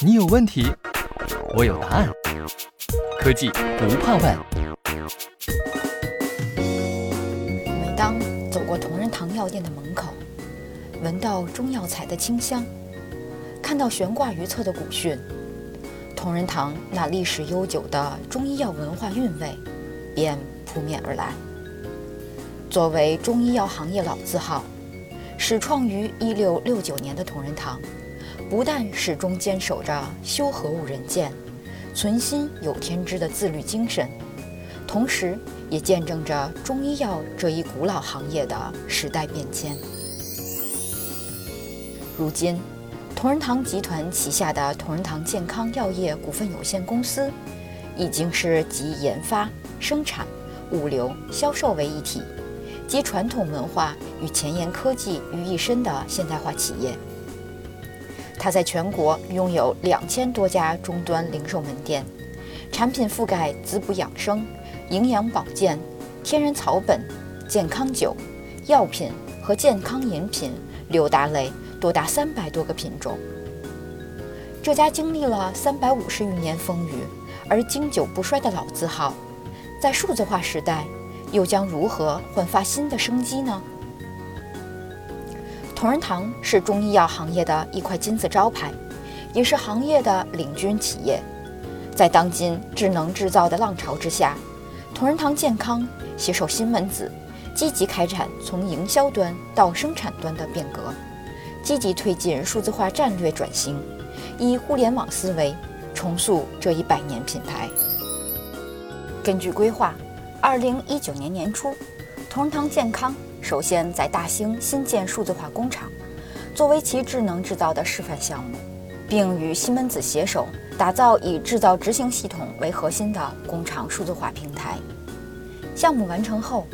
你有问题，我有答案。科技不怕问。每当走过同仁堂药店的门口，闻到中药材的清香，看到悬挂于侧的古训，同仁堂那历史悠久的中医药文化韵味便扑面而来。作为中医药行业老字号，始创于一六六九年的同仁堂，不但始终坚守着修和无人见、存心有天知的自律精神，同时也见证着中医药这一古老行业的时代变迁。如今，同仁堂集团旗下的同仁堂健康药业股份有限公司，已经是集研发、生产、物流、销售为一体。集传统文化与前沿科技于一身的现代化企业，它在全国拥有两千多家终端零售门店，产品覆盖滋补养生、营养保健、天然草本、健康酒、药品和健康饮品六大类，多达三百多个品种。这家经历了三百五十余年风雨而经久不衰的老字号，在数字化时代。又将如何焕发新的生机呢？同仁堂是中医药行业的一块金字招牌，也是行业的领军企业。在当今智能制造的浪潮之下，同仁堂健康携手西门子，积极开展从营销端到生产端的变革，积极推进数字化战略转型，以互联网思维重塑这一百年品牌。根据规划。二零一九年年初，同仁堂健康首先在大兴新建数字化工厂，作为其智能制造的示范项目，并与西门子携手打造以制造执行系统为核心的工厂数字化平台。项目完成后，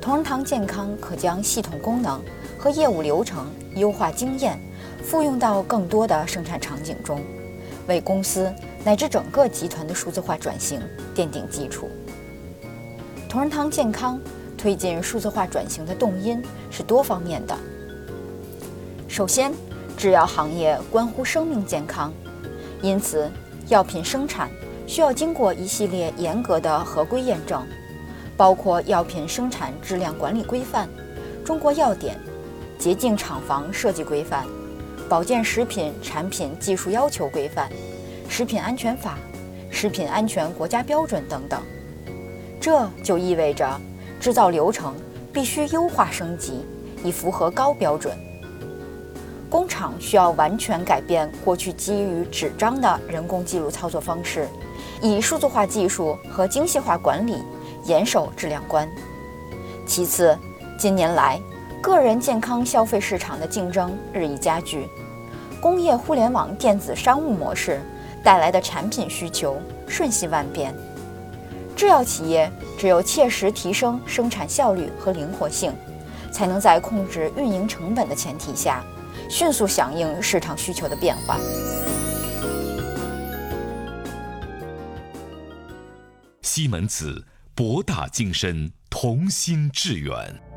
同仁堂健康可将系统功能和业务流程优化经验复用到更多的生产场景中，为公司乃至整个集团的数字化转型奠定基础。同仁堂健康推进数字化转型的动因是多方面的。首先，制药行业关乎生命健康，因此药品生产需要经过一系列严格的合规验证，包括药品生产质量管理规范、中国药典、洁净厂房设计规范、保健食品产品技术要求规范、食品安全法、食品安全国家标准等等。这就意味着，制造流程必须优化升级，以符合高标准。工厂需要完全改变过去基于纸张的人工记录操作方式，以数字化技术和精细化管理严守质量关。其次，近年来个人健康消费市场的竞争日益加剧，工业互联网电子商务模式带来的产品需求瞬息万变。制药企业只有切实提升生产效率和灵活性，才能在控制运营成本的前提下，迅速响应市场需求的变化。西门子，博大精深，同心致远。